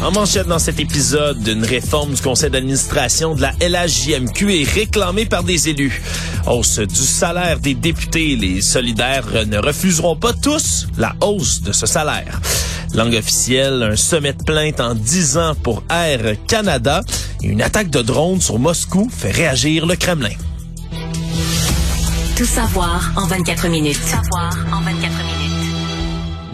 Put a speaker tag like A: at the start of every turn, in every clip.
A: En manchette dans cet épisode, une réforme du conseil d'administration de la LHJMQ est réclamée par des élus. Hausse du salaire des députés, les solidaires ne refuseront pas tous la hausse de ce salaire. Langue officielle, un sommet de plainte en 10 ans pour Air Canada et une attaque de drone sur Moscou fait réagir le Kremlin.
B: Tout savoir en 24 minutes. Tout savoir en 24 minutes.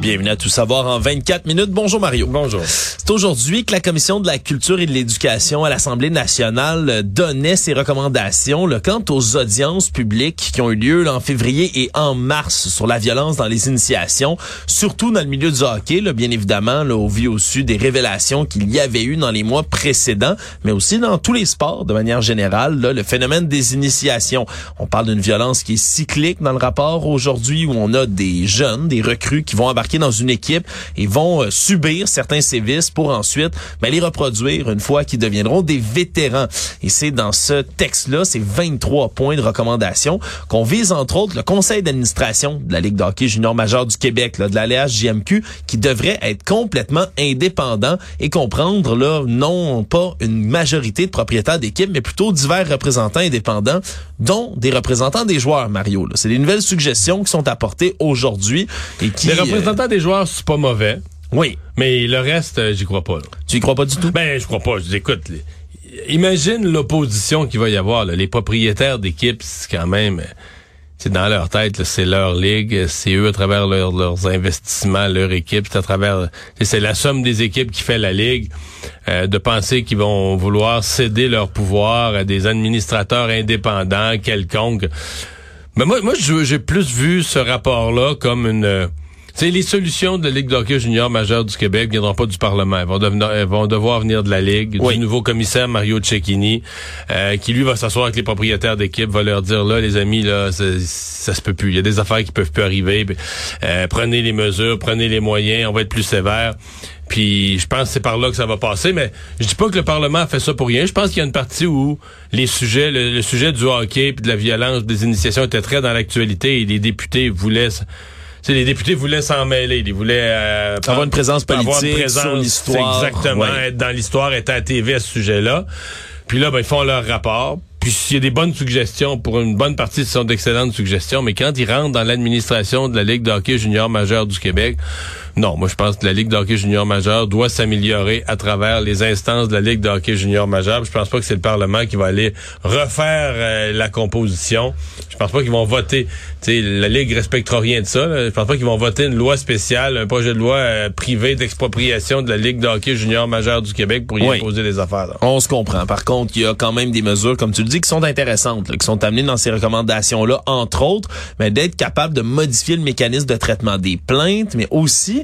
A: Bienvenue à Tout savoir en 24 minutes. Bonjour Mario.
C: Bonjour.
A: C'est aujourd'hui que la Commission de la culture et de l'éducation à l'Assemblée nationale donnait ses recommandations quant aux audiences publiques qui ont eu lieu en février et en mars sur la violence dans les initiations, surtout dans le milieu du hockey, là, bien évidemment, là, au vu au su des révélations qu'il y avait eu dans les mois précédents, mais aussi dans tous les sports de manière générale, le phénomène des initiations. On parle d'une violence qui est cyclique dans le rapport aujourd'hui où on a des jeunes, des recrues qui vont embarquer dans une équipe et vont euh, subir certains sévices pour ensuite ben, les reproduire une fois qu'ils deviendront des vétérans. Et c'est dans ce texte-là, ces 23 points de recommandation, qu'on vise entre autres le conseil d'administration de la Ligue de hockey junior majeur du Québec, là, de la JMQ, qui devrait être complètement indépendant et comprendre là non pas une majorité de propriétaires d'équipes, mais plutôt divers représentants indépendants, dont des représentants des joueurs, Mario. C'est des nouvelles suggestions qui sont apportées aujourd'hui et qui...
C: Les représentants des joueurs, c'est pas mauvais.
A: Oui.
C: Mais le reste, euh, j'y crois pas.
A: Tu y crois pas du tout?
C: Ben, je crois pas. Je écoute, imagine l'opposition qu'il va y avoir. Les propriétaires d'équipes, c'est quand même... C'est dans leur tête, c'est leur ligue, c'est eux à travers leurs investissements, leur équipe, c'est à travers, c'est la somme des équipes qui fait la ligue. Euh, de penser qu'ils vont vouloir céder leur pouvoir à des administrateurs indépendants quelconques. Mais moi, moi, j'ai plus vu ce rapport-là comme une c'est les solutions de la Ligue d'hockey junior majeure du Québec viendront pas du Parlement. Elles vont, devenir, elles vont devoir venir de la Ligue, du nouveau commissaire Mario Cecchini, euh, qui lui va s'asseoir avec les propriétaires d'équipe, va leur dire là, les amis, là, ça, ça, se peut plus. Il y a des affaires qui peuvent plus arriver. Euh, prenez les mesures, prenez les moyens, on va être plus sévère. Puis je pense que c'est par là que ça va passer, mais je dis pas que le Parlement a fait ça pour rien. Je pense qu'il y a une partie où les sujets, le, sujet du hockey et de la violence, des initiations étaient très dans l'actualité et les députés voulaient les députés voulaient s'en mêler. Ils voulaient
A: euh, avoir une présence politique sur l'histoire.
C: Exactement, être dans l'histoire, être à la TV à ce sujet-là. Puis là, ben, ils font leur rapport. Puis s'il y a des bonnes suggestions, pour une bonne partie, ce sont d'excellentes suggestions, mais quand ils rentrent dans l'administration de la Ligue de hockey junior majeur du Québec, non, moi je pense que la Ligue de hockey junior majeur doit s'améliorer à travers les instances de la Ligue de hockey junior majeur. Je pense pas que c'est le Parlement qui va aller refaire euh, la composition. Je pense pas qu'ils vont voter. sais, la Ligue respectera rien de ça. Là. Je pense pas qu'ils vont voter une loi spéciale, un projet de loi euh, privé d'expropriation de la Ligue de hockey junior majeur du Québec pour y imposer des affaires.
A: On se comprend. Par contre, il y a quand même des mesures, comme tu le dis, qui sont intéressantes, qui sont amenées dans ces recommandations-là, entre autres, mais d'être capable de modifier le mécanisme de traitement des plaintes, mais aussi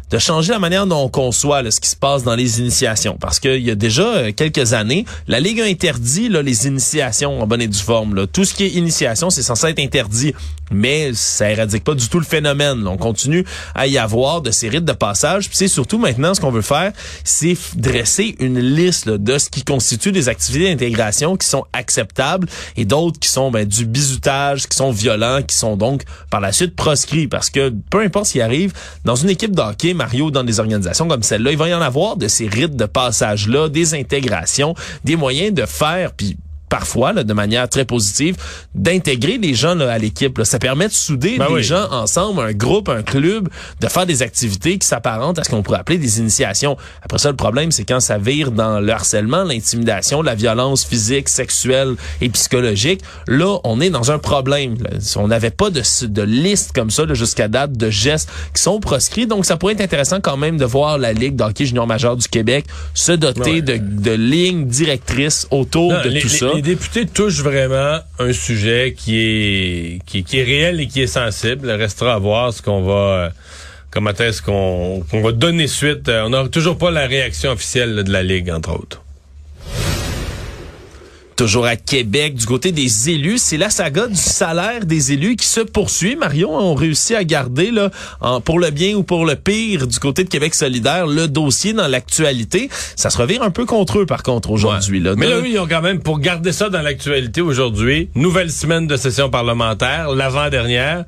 A: de changer la manière dont on conçoit ce qui se passe dans les initiations. Parce qu'il y a déjà euh, quelques années, la Ligue a interdit là, les initiations en bonne et due forme. Là. Tout ce qui est initiation, c'est censé être interdit. Mais ça éradique pas du tout le phénomène. On continue à y avoir de ces rites de passage. Puis c'est surtout maintenant ce qu'on veut faire, c'est dresser une liste de ce qui constitue des activités d'intégration qui sont acceptables et d'autres qui sont ben, du bizutage, qui sont violents, qui sont donc par la suite proscrits. Parce que peu importe ce qui arrive, dans une équipe d'hockey, Mario, dans des organisations comme celle-là, il va y en avoir de ces rites de passage-là, des intégrations, des moyens de faire, puis parfois, là, de manière très positive, d'intégrer les gens là, à l'équipe. Ça permet de souder
C: ben
A: les gens ensemble, un groupe, un club, de faire des activités qui s'apparentent à ce qu'on pourrait appeler des initiations. Après ça, le problème, c'est quand ça vire dans le harcèlement, l'intimidation, la violence physique, sexuelle et psychologique. Là, on est dans un problème. On n'avait pas de, de liste comme ça jusqu'à date de gestes qui sont proscrits. Donc, ça pourrait être intéressant quand même de voir la Ligue d'hockey junior majeur du Québec se doter de, de, lignes directrices autour de tout ça
C: les députés touchent vraiment un sujet qui est, qui, est réel et qui est sensible. Il restera à voir ce qu'on va comment est-ce qu'on va donner suite. On n'a toujours pas la réaction officielle de la Ligue, entre autres.
A: Toujours à Québec, du côté des élus, c'est la saga du salaire des élus qui se poursuit. Marion, on réussit à garder là, en, pour le bien ou pour le pire du côté de Québec solidaire le dossier dans l'actualité. Ça se revire un peu contre eux par contre aujourd'hui. Là.
C: Mais là, oui, ils ont quand même, pour garder ça dans l'actualité aujourd'hui, nouvelle semaine de session parlementaire, l'avant-dernière,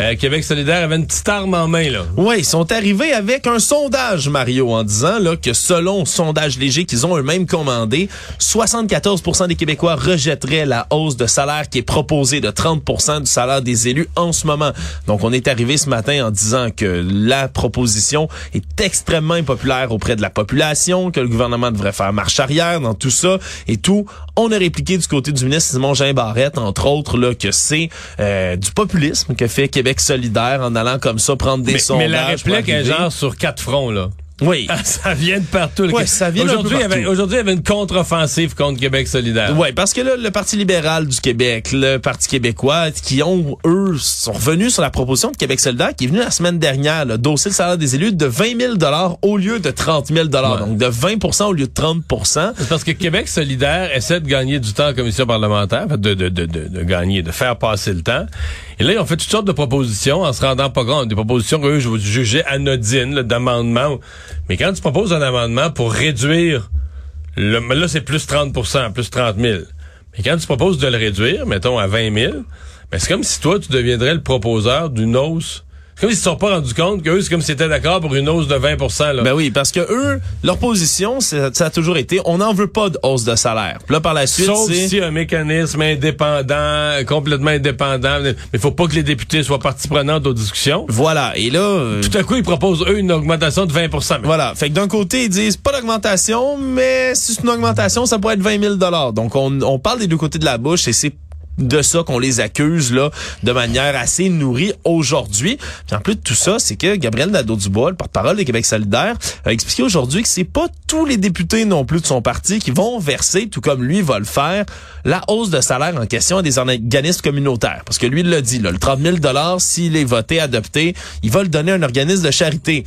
C: euh, Québec solidaire avait une petite arme en main. là.
A: Oui, ils sont arrivés avec un sondage, Mario, en disant là, que selon sondage léger qu'ils ont eux-mêmes commandé, 74% des Québécois rejetterait la hausse de salaire qui est proposée de 30% du salaire des élus en ce moment. Donc, on est arrivé ce matin en disant que la proposition est extrêmement impopulaire auprès de la population, que le gouvernement devrait faire marche arrière dans tout ça et tout. On a répliqué du côté du ministre Simon Jean Barrette, entre autres, là, que c'est euh, du populisme que fait Québec solidaire en allant comme ça prendre des sondages.
C: Mais la réplique est genre sur quatre fronts, là.
A: Oui.
C: ça vient de partout.
A: Ouais, ça vient
C: aujourd'hui, il y avait, aujourd'hui, il y avait une contre-offensive contre Québec solidaire.
A: Oui, parce que là, le Parti libéral du Québec, le Parti québécois, qui ont, eux, sont revenus sur la proposition de Québec solidaire qui est venue la semaine dernière, le dossier le salaire des élus de 20 000 au lieu de 30 000 Donc, de 20% au lieu de 30%
C: C'est parce que Québec solidaire essaie de gagner du temps en commission parlementaire, de, de, de, de, de gagner, de faire passer le temps. Et là, ils ont fait toutes sortes de propositions en se rendant pas compte. Des propositions que eux, je vous jugeais anodines, d'amendements. Mais quand tu proposes un amendement pour réduire, le, là, c'est plus 30% plus 30 000. Mais quand tu proposes de le réduire, mettons à 20 000, ben c'est comme si toi, tu deviendrais le proposeur d'une hausse c'est comme s'ils se sont pas rendus compte qu'eux, c'est comme s'ils étaient d'accord pour une hausse de 20 là.
A: Ben oui, parce que eux, leur position, ça a toujours été, on n'en veut pas de hausse de salaire. Puis là, par la suite,
C: Sauf si un mécanisme indépendant, complètement indépendant, mais il faut pas que les députés soient partie prenante aux discussions.
A: Voilà. Et là... Euh,
C: Tout à coup, ils proposent, eux, une augmentation de 20%
A: Voilà. Fait que d'un côté, ils disent, pas d'augmentation, mais si c'est une augmentation, ça pourrait être 20 000 Donc, on, on parle des deux côtés de la bouche et c'est de ça qu'on les accuse là de manière assez nourrie aujourd'hui. Puis en plus de tout ça, c'est que Gabriel Nadeau-Dubois, le porte-parole de Québec solidaire, a expliqué aujourd'hui que c'est pas tous les députés non plus de son parti qui vont verser, tout comme lui va le faire, la hausse de salaire en question à des organismes communautaires. Parce que lui, il l'a dit, là, le 30 000 s'il est voté, adopté, il va le donner à un organisme de charité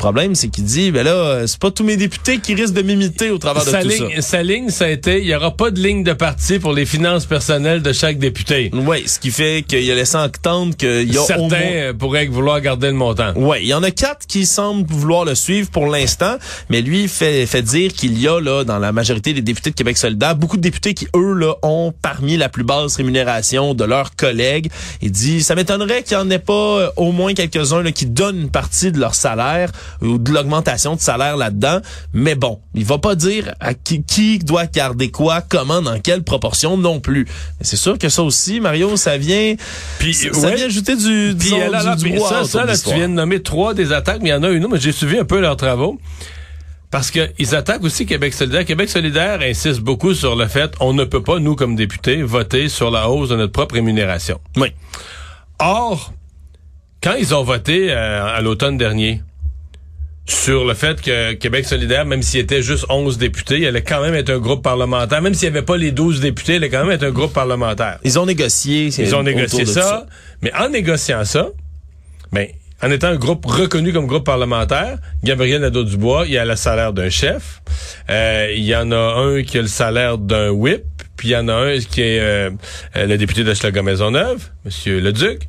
A: problème, c'est qu'il dit, ben là, c'est pas tous mes députés qui risquent de m'imiter au travers de
C: sa
A: tout
C: ligne,
A: ça.
C: Sa ligne, ça a été, il y aura pas de ligne de parti pour les finances personnelles de chaque député.
A: Oui, ce qui fait qu'il a laissé entendre qu'il y a
C: Certains
A: au moins...
C: euh, pourraient vouloir garder le montant.
A: Oui, il y en a quatre qui semblent vouloir le suivre pour l'instant, mais lui fait, fait dire qu'il y a, là, dans la majorité des députés de Québec solidaire, beaucoup de députés qui, eux, là, ont parmi la plus basse rémunération de leurs collègues. Il dit, ça m'étonnerait qu'il n'y en ait pas euh, au moins quelques-uns qui donnent une partie de leur salaire ou de l'augmentation de salaire là-dedans. Mais bon, il va pas dire à qui, qui doit garder quoi, comment, dans quelle proportion non plus. Mais c'est sûr que ça aussi, Mario, ça vient,
C: Puis,
A: ça
C: ouais.
A: vient ajouter du,
C: Puis
A: disons,
C: là, là,
A: du, du brouhaha
C: ça, ça là, tu viens de nommer trois des attaques, mais il y en a une autre, mais j'ai suivi un peu leurs travaux. Parce qu'ils attaquent aussi Québec solidaire. Québec solidaire insiste beaucoup sur le fait on ne peut pas, nous, comme députés, voter sur la hausse de notre propre rémunération.
A: Oui.
C: Or, quand ils ont voté euh, à l'automne dernier sur le fait que Québec solidaire, même s'il était juste 11 députés, il allait quand même être un groupe parlementaire. Même s'il n'y avait pas les 12 députés, il allait quand même être un groupe parlementaire.
A: Ils ont négocié.
C: Ils ont négocié
A: de
C: ça, mais en négociant ça, ben, en étant un groupe reconnu comme groupe parlementaire, Gabriel Nadeau-Dubois, il a le salaire d'un chef. Euh, il y en a un qui a le salaire d'un whip, puis il y en a un qui est euh, euh, le député d'Hochelaga Maisonneuve, Monsieur Leduc.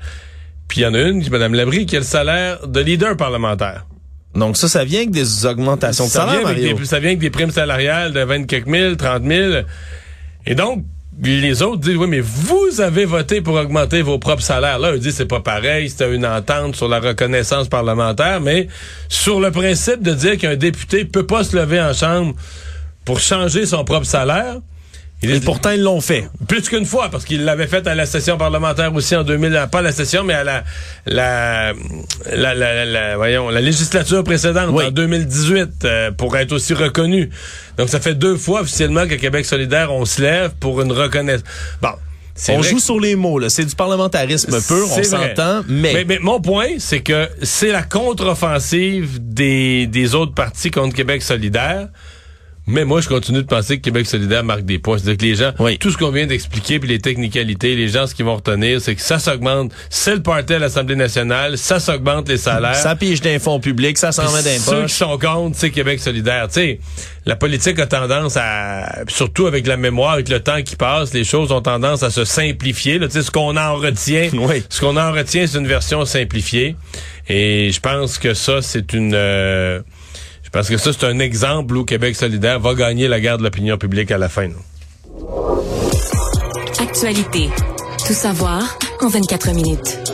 C: Puis il y en a une, Mme Labrie, qui a le salaire de leader parlementaire.
A: Donc ça, ça vient avec des augmentations de
C: Ça
A: salaire,
C: vient, avec
A: Mario.
C: des, ça vient avec des primes salariales de 20 quelques mille, 30 000. Et donc, les autres disent, oui, mais vous avez voté pour augmenter vos propres salaires. Là, eux disent, c'est pas pareil, c'était une entente sur la reconnaissance parlementaire, mais sur le principe de dire qu'un député peut pas se lever en chambre pour changer son propre salaire,
A: Et pourtant, ils l'ont fait.
C: plus qu'une fois, parce qu'il l'avait fait à la session parlementaire aussi en 2000, pas à la session, mais à la, la, la, la, la- voyons, la législature précédente,
A: Oui.
C: en 2018, euh, pour être aussi reconnu. Donc, ça fait deux fois officiellement que Québec solidaire, on se lève pour une reconnaissance. Bon.
A: On joue
C: que-
A: sur les mots, là. C'est du parlementarisme pur, on s'entend, mais...
C: mais... mais mon point, c'est que c'est la contre-offensive des, des autres partis contre Québec solidaire. Mais moi, je continue de penser que Québec solidaire marque des points. C'est-à-dire que les gens,
A: Oui.
C: tout ce qu'on vient d'expliquer, puis les technicalités, les gens, ce qu'ils vont retenir, c'est que ça s'augmente. C'est le party à l'Assemblée nationale, ça s'augmente les salaires.
A: Ça pige d'un fonds public, ça s'en met d'un
C: Ceux qui sont contre, c'est Québec solidaire. Tu sais, la politique a tendance à, surtout avec la mémoire, avec le temps qui passe, les choses ont tendance à se simplifier. Là. Tu sais, ce qu'on en retient,
A: Oui.
C: ce qu'on en retient, c'est une version simplifiée. Et je pense que ça, c'est une... euh, pense que ça, c'est un exemple où Québec solidaire va gagner la guerre de l'opinion publique à la fin.
B: Actualité. Tout savoir en 24 minutes.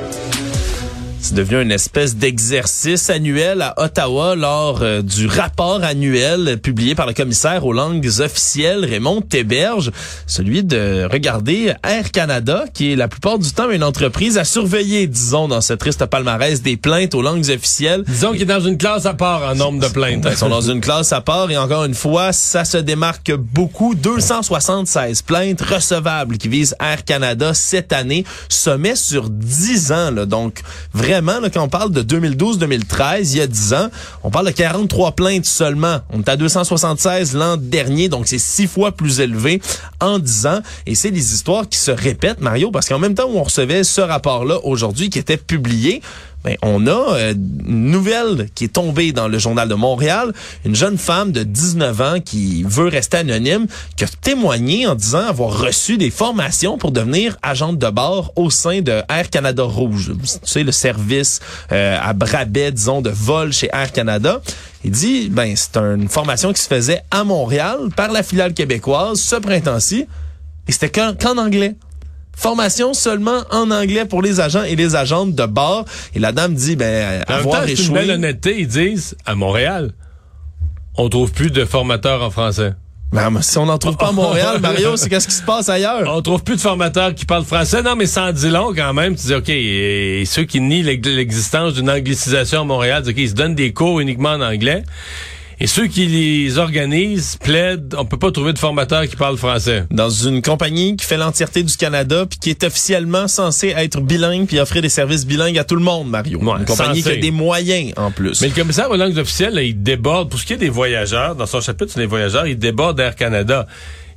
A: C'est devenu une espèce d'exercice annuel à Ottawa lors euh, du rapport annuel publié par le commissaire aux langues officielles Raymond Théberge, celui de regarder Air Canada, qui est la plupart du temps une entreprise à surveiller, disons, dans ce triste palmarès des plaintes aux langues officielles.
C: Disons qu'il est dans une classe à part en nombre de plaintes.
A: Ils sont dans une classe à part et encore une fois, ça se démarque beaucoup. 276 plaintes recevables qui visent Air Canada cette année, sommet sur 10 ans. Là. Donc vraiment, là, quand on parle de 2012-2013, il y a 10 ans, on parle de 43 plaintes seulement. On est à 276 l'an dernier, donc c'est six fois plus élevé en 10 ans. Et c'est des histoires qui se répètent, Mario, parce qu'en même temps où on recevait ce rapport-là aujourd'hui qui était publié, ben, on a euh, une nouvelle qui est tombée dans le journal de Montréal, une jeune femme de 19 ans qui veut rester anonyme, qui a témoigné en disant avoir reçu des formations pour devenir agente de bord au sein de Air Canada Rouge. Tu sais, le service euh, à Brabet, disons, de vol chez Air Canada. Il dit, ben, c'est une formation qui se faisait à Montréal par la filiale québécoise ce printemps-ci. Et c'était qu'en anglais. Formation seulement en anglais pour les agents et les agentes de bord. Et la dame dit, ben,
C: En même
A: avoir
C: temps, c'est une
A: échoué.
C: belle honnêteté. Ils disent, à Montréal, on trouve plus de formateurs en français.
A: Ben, si on n'en trouve pas à Montréal, Mario, c'est qu'est-ce qui se passe ailleurs?
C: On trouve plus de formateurs qui parlent français. Non, mais sans dit long quand même. Tu dis, OK, et ceux qui nient l'ex- l'existence d'une anglicisation à Montréal, disent, OK, ils se donnent des cours uniquement en anglais. Et ceux qui les organisent plaident, on peut pas trouver de formateurs qui parlent français.
A: Dans une compagnie qui fait l'entièreté du Canada puis qui est officiellement censée être bilingue puis offrir des services bilingues à tout le monde, Mario.
C: Ouais,
A: une compagnie
C: censé.
A: qui a des moyens en plus.
C: Mais le commissaire aux langues officielles, là, il déborde, pour ce qui est des voyageurs, dans son chapitre sur les voyageurs, il déborde Air Canada.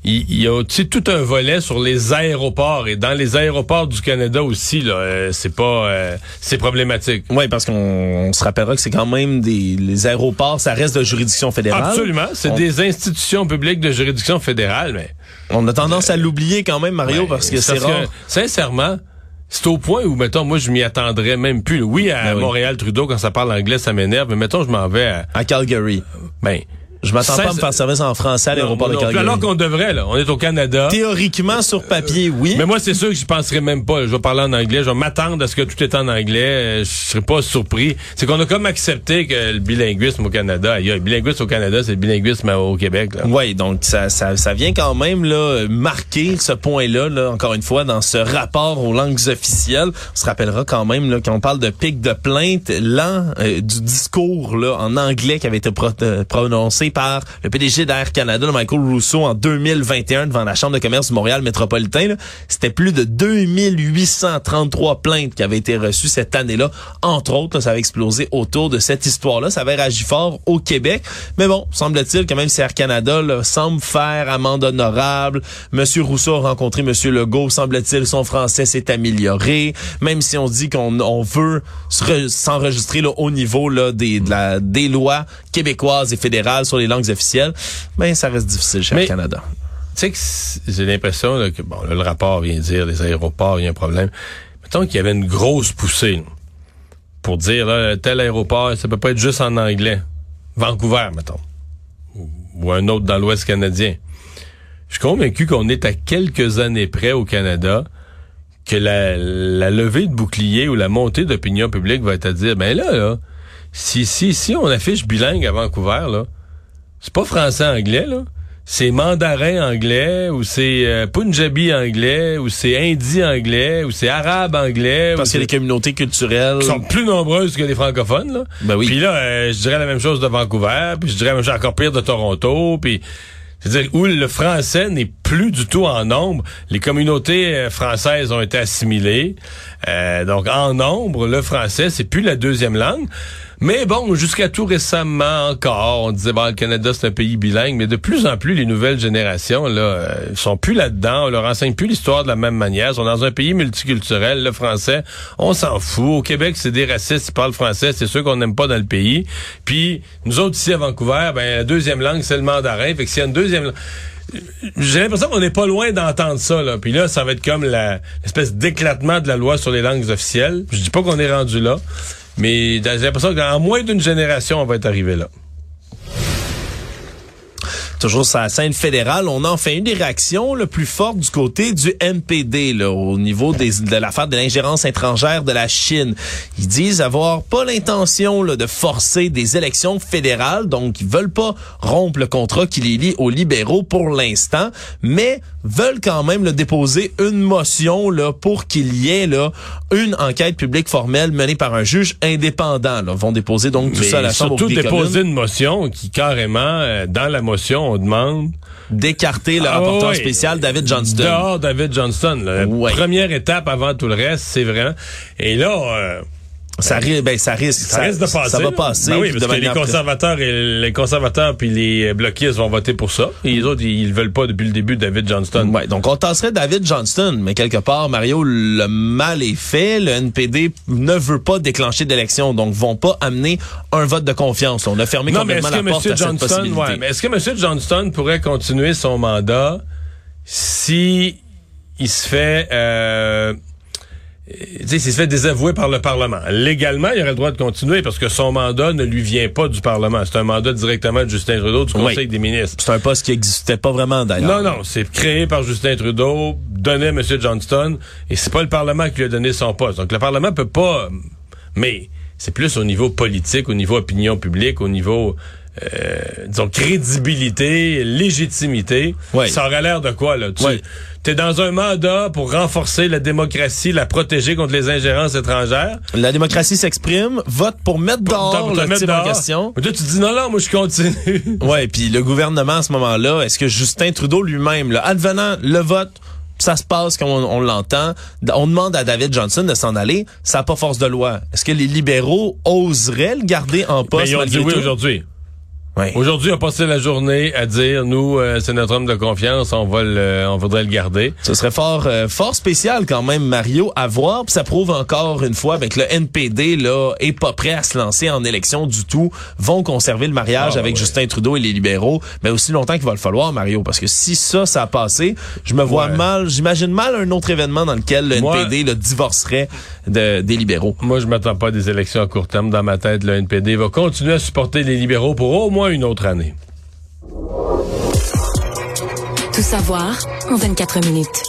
C: Il, y a tu sais, tout un volet sur les aéroports et dans les aéroports du Canada aussi là, euh, c'est pas euh, c'est problématique.
A: Oui, parce qu'on on se rappellera que c'est quand même des les aéroports, ça reste de juridiction fédérale.
C: Absolument, c'est
A: On-
C: des institutions publiques de juridiction fédérale, mais
A: On a tendance à l'oublier quand même, Mario,
C: Ouais,
A: parce que c'est rare.
C: sincèrement, c'est au point où, mettons, moi, je m'y attendrais même plus. Oui, à
A: Ben oui.
C: Montréal, Trudeau, quand ça parle anglais, ça m'énerve, mais mettons, je m'en vais à...
A: À Calgary.
C: Ben,
A: Je m'attends pas à me faire service en français à l'aéroport de. Calgary.
C: alors qu'on devrait, là. On est au Canada.
A: Théoriquement, sur papier, oui.
C: Mais moi, c'est sûr que je penserais même pas. Je vais parler en anglais. Je vais m'attendre à ce que tout est en anglais. Euh, Je serais pas surpris. C'est qu'on a comme accepté que le bilinguisme au Canada, il y a le bilinguisme au Canada, c'est le bilinguisme au Québec. Là.
A: Oui, donc ça, ça, ça vient quand même là, marquer ce point-là, là, encore une fois, dans ce rapport aux langues officielles. On se rappellera quand même là, quand on parle de pic de plainte, lent euh, du discours là, en anglais qui avait été pro- par le PDG d'Air Canada, Michael Rousseau, en 2021 devant la Chambre de commerce du Montréal métropolitain. C'était plus de 2833 plaintes qui avaient été reçues cette année-là. Entre autres, ça avait explosé autour de cette histoire-là. Ça avait réagi fort au Québec. Mais bon, semble-t-il que même si Air Canada là, semble faire amende honorable, Monsieur Rousseau a rencontré Monsieur Legault, semble-t-il son français s'est amélioré. Même si on dit qu'on on veut se re- s'enregistrer au niveau là, des lois québécoises et fédérales sur les langues officielles, ben ça reste difficile chez Air Canada.
C: Tu sais que j'ai l'impression là, que, bon, là, le rapport vient dire, les aéroports, il y a un problème. Mettons qu'il y avait une grosse poussée là, pour dire, là, tel aéroport, ça peut pas être juste en anglais. Vancouver, mettons. Ou, ou un autre dans l'Ouest canadien. Je suis convaincu qu'on est à quelques années près au Canada que la, la levée de bouclier ou la montée d'opinion publique va être à dire, ben là, là, si, si, si on affiche bilingue à Vancouver, là, c'est pas français-anglais, là. C'est mandarin anglais, ou c'est euh, punjabi anglais, ou c'est hindi anglais, ou c'est arabe anglais.
A: Parce
C: ou
A: que les
C: c'est-
A: communautés culturelles...
C: qui sont plus nombreuses que les francophones. Là.
A: Ben oui.
C: Puis là, euh, je dirais la même chose de Vancouver, puis je dirais la même chose encore pire de Toronto, puis c'est-à-dire où le français n'est plus du tout en nombre. Les communautés euh, françaises ont été assimilées. Euh, donc en nombre, le français, c'est plus la deuxième langue. Mais bon, jusqu'à tout récemment encore, on disait, bon, le Canada, c'est un pays bilingue, mais de plus en plus, les nouvelles générations, là, euh, sont plus là-dedans, on leur enseigne plus l'histoire de la même manière. Ils sont dans un pays multiculturel, le français, on s'en fout. Au Québec, c'est des racistes qui parlent français, c'est ceux qu'on n'aime pas dans le pays. Puis, nous autres, ici, à Vancouver, ben, la deuxième langue, c'est le mandarin. Fait que s'il y a une deuxième j'ai l'impression qu'on n'est pas loin d'entendre ça. Là. Puis là, ça va être comme l'espèce d'éclatement de la loi sur les langues officielles. Je dis pas qu'on est rendu là, mais j'ai l'impression qu'en moins d'une génération, on va être arrivé là.
A: Toujours sur la scène fédérale, on a enfin une des réactions le plus fortes du côté du NPD là, au niveau des, de l'affaire de l'ingérence étrangère de la Chine. Ils disent avoir pas l'intention de forcer des élections fédérales, donc ils veulent pas rompre le contrat qui les lie aux libéraux pour l'instant, mais veulent quand même le déposer une motion là, pour qu'il y ait là, une enquête publique formelle menée par un juge indépendant. Là. vont déposer donc tout ça à la Chambre
C: Surtout déposer une motion qui carrément, euh, dans la motion, on demande
A: d'écarter le ah rapporteur spécial David Johnston.
C: Dehors David Johnston. La première étape avant tout le reste, c'est vrai. Et là, euh,
A: ça, risque, ben, ça risque,
C: ça, risque de passer.
A: Ça va passer.
C: Ben oui, parce que les conservateurs et les conservateurs puis les bloquistes vont voter pour ça. Et les autres, ils, veulent pas depuis le début David Johnston.
A: Ouais, donc on tasserait David Johnston, mais quelque part, Mario, le mal est fait. Le NPD ne veut pas déclencher d'élection, donc vont pas amener un vote de confiance. On a fermé
C: non,
A: complètement la porte à
C: Johnston,
A: cette possibilité.
C: Ouais, mais est-ce que M. Johnston pourrait continuer son mandat si il se fait euh, s'il se fait désavouer par le Parlement. Légalement, il aurait le droit de continuer parce que son mandat ne lui vient pas du Parlement. C'est un mandat directement de Justin Trudeau du Conseil des ministres.
A: C'est un poste qui n'existait pas vraiment d'ailleurs.
C: Non, non, c'est créé par Justin Trudeau, donné à M. Johnston, et c'est pas le Parlement qui lui a donné son poste. Donc le Parlement peut pas... Mais c'est plus au niveau politique, au niveau opinion publique, au niveau euh, disons, crédibilité, légitimité. Ça aurait l'air de quoi, là? Tu es dans un mandat pour renforcer la démocratie, la protéger contre les ingérences étrangères.
A: La démocratie s'exprime, vote pour mettre dehors le type en question.
C: Mais toi, tu dis non, non, moi, je continue.
A: ouais, puis le gouvernement, à ce moment-là, est-ce que Justin Trudeau lui-même, advenant le vote, ça se passe comme on, l'entend. On demande à David Johnson de s'en aller. Ça n'a pas force de loi. Est-ce que les libéraux oseraient le garder en poste? Mais
C: ils ont dit oui aujourd'hui. Aujourd'hui, on a passé la journée à dire, nous, euh, c'est notre homme de confiance, on va le, on voudrait le garder.
A: Ce serait fort, euh, fort spécial quand même, Mario, à voir. Puis ça prouve encore une fois ben, que le NPD là est pas prêt à se lancer en élection du tout. Vont conserver le mariage ah, avec Justin Trudeau et les libéraux, mais aussi longtemps qu'il va le falloir, Mario, parce que si ça, ça a passé, je me vois mal, j'imagine mal un autre événement dans lequel le NPD le divorcerait de, des libéraux.
C: Moi, je m'attends pas à des élections à court terme. Dans ma tête, le NPD va continuer à supporter les libéraux pour au moins une autre année.
B: Tout savoir en 24 minutes.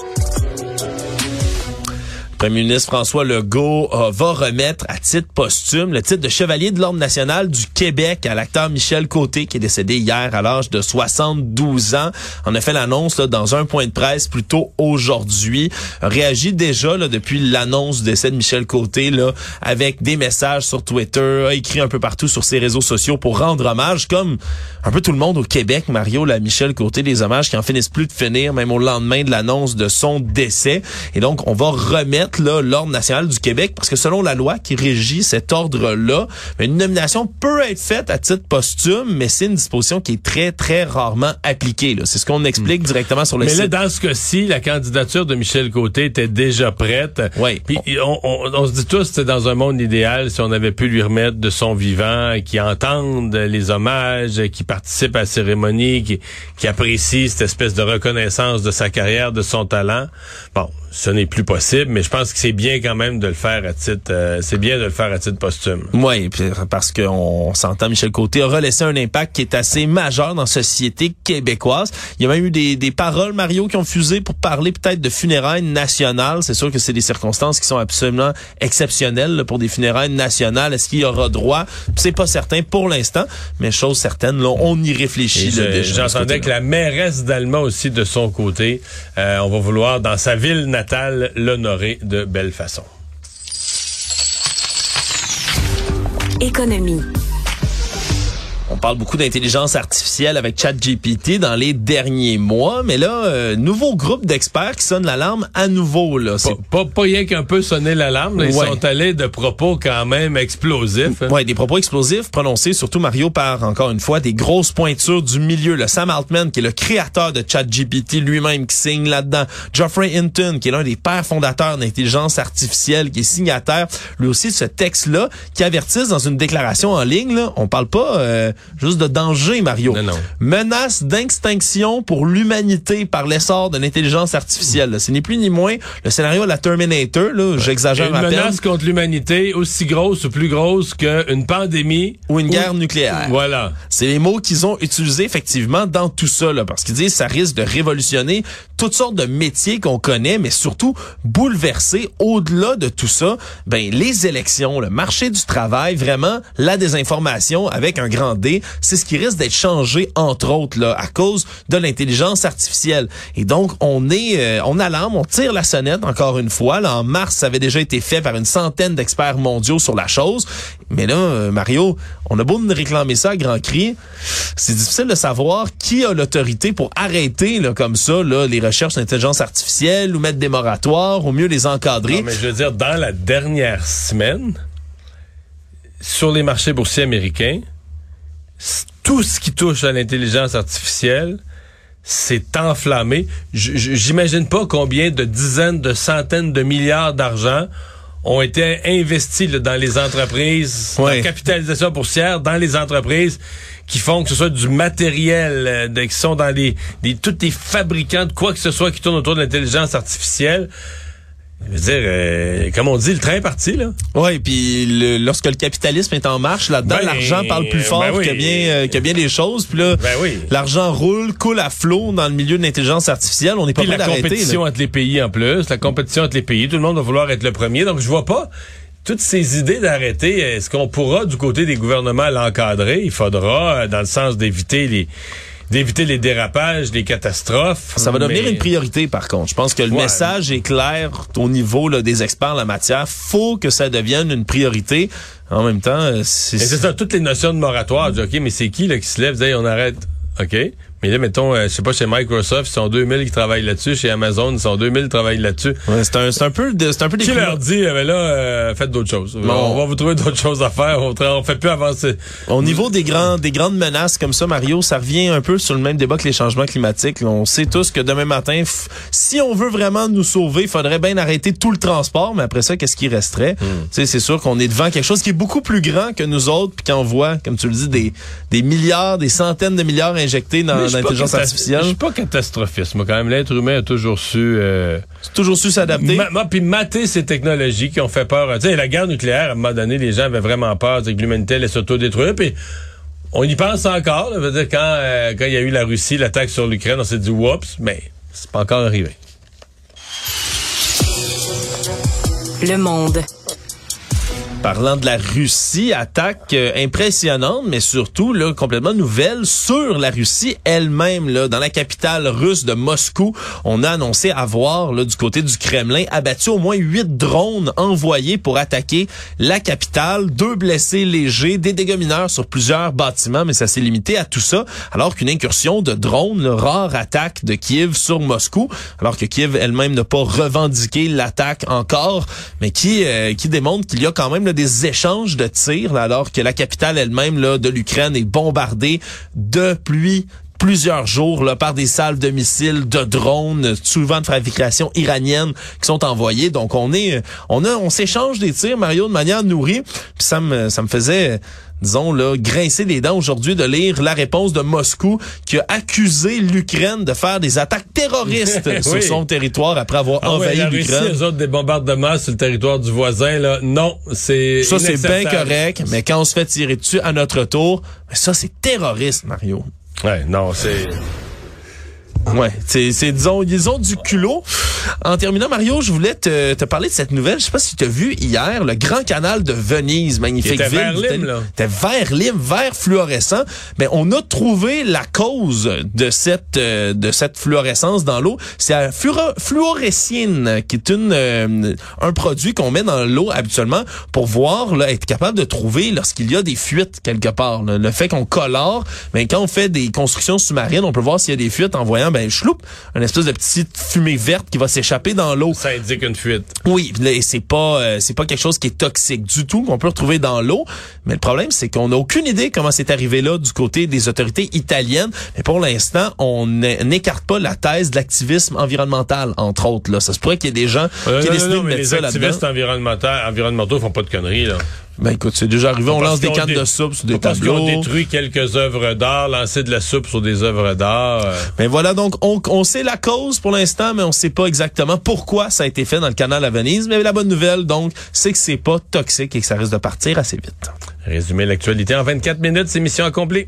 A: Premier ministre François Legault euh, va remettre à titre posthume le titre de chevalier de l'Ordre national du Québec à l'acteur Michel Côté qui est décédé hier à l'âge de 72 ans. On a fait l'annonce dans un point de presse plus tôt aujourd'hui. Réagit déjà là, depuis l'annonce du décès de Michel Côté là, avec des messages sur Twitter, a écrit un peu partout sur ses réseaux sociaux pour rendre hommage comme un peu tout le monde au Québec, Mario, la Michel Côté, des hommages qui en finissent plus de finir même au lendemain de l'annonce de son décès. Et donc on va remettre l'ordre national du Québec parce que selon la loi qui régit cet ordre-là, une nomination peut être faite à titre posthume, mais c'est une disposition qui est très, très rarement appliquée. C'est ce qu'on explique hmm. directement sur le
C: site.
A: Mais
C: là, dans ce cas-ci, la candidature de Michel Côté était déjà prête.
A: Oui.
C: Puis on, se dit tous, c'était dans un monde idéal si on avait pu lui remettre de son vivant, qui entende les hommages, qui participe à la cérémonie, qui, qui apprécie cette espèce de reconnaissance de sa carrière, de son talent. Bon, ce n'est plus possible, mais je pense que c'est bien quand même de le faire à titre, euh, c'est bien de le faire à titre posthume.
A: Oui, parce qu'on s'entend, Michel Côté aura laissé un impact qui est assez majeur dans la société québécoise. Il y a même eu des, des paroles, Mario, qui ont fusé pour parler peut-être de funérailles nationales. C'est sûr que c'est des circonstances qui sont absolument exceptionnelles pour des funérailles nationales. Est-ce qu'il y aura droit? C'est pas certain pour l'instant, mais chose certaine, là, on y réfléchit.
C: J'entendais que la mairesse d'Allemagne aussi, de son côté, euh, on va vouloir, dans sa ville natale, l'honorer de belle façon.
B: Économie.
A: Parle beaucoup d'intelligence artificielle avec ChatGPT dans les derniers mois, mais là, euh, nouveau groupe d'experts qui sonne l'alarme à nouveau. Là.
C: Pas, pas, pas rien qu'un peu sonner l'alarme, là, ils
A: Ouais.
C: sont allés de propos quand même explosifs. hein.
A: Ouais, des propos explosifs prononcés surtout Mario par encore une fois des grosses pointures du milieu. Le Sam Altman qui est le créateur de ChatGPT lui-même qui signe là-dedans. Geoffrey Hinton qui est l'un des pères fondateurs d'intelligence artificielle qui est signataire lui aussi de ce texte-là qui avertissent dans une déclaration en ligne. Là, on parle pas euh, juste de danger Mario.
C: Non, non.
A: Menace d'extinction pour l'humanité par l'essor de l'intelligence artificielle. là. C'est ni plus ni moins le scénario de la Terminator. Là, j'exagère à peine.
C: menace contre l'humanité aussi grosse ou plus grosse qu'une pandémie.
A: Ou une guerre nucléaire.
C: Voilà.
A: C'est les mots qu'ils ont utilisés effectivement dans tout ça, là, parce qu'ils disent que ça risque de révolutionner toutes sortes de métiers qu'on connaît, mais surtout bouleverser au-delà de tout ça, ben les élections, le marché du travail, vraiment la désinformation avec un grand D, c'est ce qui risque d'être changé entre autres là à cause de l'intelligence artificielle. Et donc on est, euh, on alarme, on tire la sonnette encore une fois. Là, en mars, ça avait déjà été fait par une centaine d'experts mondiaux sur la chose, mais là, euh, Mario, on a beau nous réclamer ça à grand cri, c'est difficile de savoir qui a l'autorité pour arrêter là, comme ça là, les recherches d'intelligence artificielle ou mettre des moratoires, au mieux les encadrer.
C: Mais je veux dire, dans la dernière semaine, sur les marchés boursiers américains, tout ce qui touche à l'intelligence artificielle s'est enflammé. J'imagine pas combien de dizaines, de centaines de milliards d'argent ont été investis là, dans les entreprises,
A: Ouais.
C: la capitalisation boursière, dans les entreprises qui font que ce soit du matériel, euh, de- qui sont dans les, les tous les fabricants de quoi que ce soit qui tourne autour de l'intelligence artificielle. Je veux dire, euh, comme on dit, le train est parti, là.
A: Ouais, puis le- lorsque le capitalisme est en marche là-dedans,
C: Ben,
A: l'argent parle plus fort
C: ben oui.
A: que bien euh, que bien les choses. Puis là,
C: Ben oui.
A: l'argent roule, coule à flot dans le milieu de l'intelligence artificielle. On n'est pas prêt
C: la
A: là.
C: compétition entre les pays en plus, la compétition entre les pays, tout le monde va vouloir être le premier. Donc, je vois pas toutes ces idées d'arrêter. Est-ce qu'on pourra, du côté des gouvernements, l'encadrer? Il faudra, euh, dans le sens d'éviter les d'éviter les dérapages, les catastrophes.
A: Ça va devenir
C: Mais-
A: une priorité, par contre. Je pense que le
C: Ouais.
A: message est clair au niveau là, des experts en la matière. Faut que ça devienne une priorité. En même temps, euh, c'est...
C: Ça, toutes les notions de moratoire. Dis, OK, mais c'est qui là, qui se lève, dit, on arrête. OK. Mais là, mettons, euh, je sais pas, chez Microsoft, ils sont 2000 qui travaillent là-dessus. Chez Amazon, ils sont 2000 qui travaillent là-dessus.
A: Ouais, c'est un, c'est un peu, de- c'est un peu des
C: Qui leur dit, eh ben là, euh, faites d'autres choses.
A: Bon.
C: On va vous trouver d'autres choses à faire. On, on fait plus avancer.
A: Au niveau des grands, des grandes menaces comme ça, Mario, ça revient un peu sur le même débat que les changements climatiques. On sait tous que demain matin, si on veut vraiment nous sauver, il faudrait bien arrêter tout le transport. Mais après ça, qu'est-ce qui resterait? Tu sais, c'est sûr qu'on est devant quelque chose qui est beaucoup plus grand que nous autres, puis qu'on voit, comme tu le dis, des, des milliards, des centaines de milliards injectés dans
C: Mais je suis pas
A: l'intelligence
C: catas-
A: artificielle.
C: Je suis pas catastrophiste. Moi, quand même, l'être humain a toujours su... Euh,
A: toujours su s'adapter.
C: ma- ma- puis mater ces technologies qui ont fait peur. Tu sais, la guerre nucléaire, à un moment donné, les gens avaient vraiment peur que l'humanité allait s'autodétruire. Puis on y pense encore. là. Je veux dire, quand euh, quand il y a eu la Russie, l'attaque sur l'Ukraine, on s'est dit « Oups », mais c'est pas encore arrivé.
B: Le monde.
A: Parlant de la Russie, attaque euh, impressionnante, mais surtout là, complètement nouvelle sur la Russie elle-même. Là, dans la capitale russe de Moscou, on a annoncé avoir là, du côté du Kremlin abattu au moins huit drones envoyés pour attaquer la capitale. Deux blessés légers, des dégâts mineurs sur plusieurs bâtiments, mais ça s'est limité à tout ça. Alors qu'une incursion de drones, le rare attaque de Kiev sur Moscou, alors que Kiev elle-même n'a pas revendiqué l'attaque encore, mais qui euh, qui démontre qu'il y a quand même des échanges de tirs, alors que la capitale elle-même de l'Ukraine est bombardée depuis plusieurs jours là, par des salves de missiles, de drones, souvent de fabrication iranienne qui sont envoyés. Donc on est, on a, on s'échange des tirs, Mario, de manière nourrie. Puis ça me, ça me faisait, disons là, grincer les dents aujourd'hui de lire la réponse de Moscou qui a accusé l'Ukraine de faire des attaques terroristes sur son territoire après avoir
C: Ah ouais,
A: envahi
C: Russie,
A: l'Ukraine.
C: eux autres, des bombardements sur le territoire du voisin, là, non, c'est
A: Ça, c'est bien correct, mais quand on se fait tirer dessus à notre tour, ben ça, c'est terroriste, Mario.
C: Ouais, non, c'est...
A: Ouais, c'est, c'est disons, ils ont du culot. En terminant, Mario, je voulais te, te parler de cette nouvelle. Je sais pas si tu as vu hier le grand canal de Venise, magnifique
C: était
A: ville.
C: vert
A: d'Italie.
C: là.
A: Vert lime, vert fluorescent. Mais on a trouvé la cause de cette euh, de cette fluorescence dans l'eau. C'est la fluorescine, qui est une euh, un produit qu'on met dans l'eau habituellement pour voir là, être capable de trouver lorsqu'il y a des fuites quelque part. là. Le fait qu'on colore, mais quand on fait des constructions sous-marines, on peut voir s'il y a des fuites en voyant ben chloup, une espèce de petite fumée verte qui va s'échapper dans l'eau.
C: Ça indique une fuite.
A: Oui, et c'est pas euh, c'est pas quelque chose qui est toxique du tout qu'on peut retrouver dans l'eau, mais le problème c'est qu'on n'a aucune idée comment c'est arrivé là du côté des autorités italiennes, mais pour l'instant, on n'écarte pas la thèse de l'activisme environnemental entre autres là. Ça se pourrait qu'il y ait des gens
C: Euh,
A: qui
C: non,
A: aient décidé
C: non,
A: de mettre
C: les
A: ça
C: activistes environnementaux, environnementaux font pas de conneries, là.
A: Ben écoute, c'est déjà arrivé, on
C: Parce
A: lance des cannes de soupe sur des
C: Parce qu'ils ont
A: tableaux.
C: détruit quelques œuvres d'art, lancé de la soupe sur des œuvres d'art.
A: Mais voilà donc on, on sait la cause pour l'instant, mais on sait pas exactement pourquoi ça a été fait dans le canal à Venise. Mais la bonne nouvelle donc, c'est que c'est pas toxique et que ça risque de partir assez vite.
C: Résumer l'actualité en 24 minutes, c'est mission accomplie.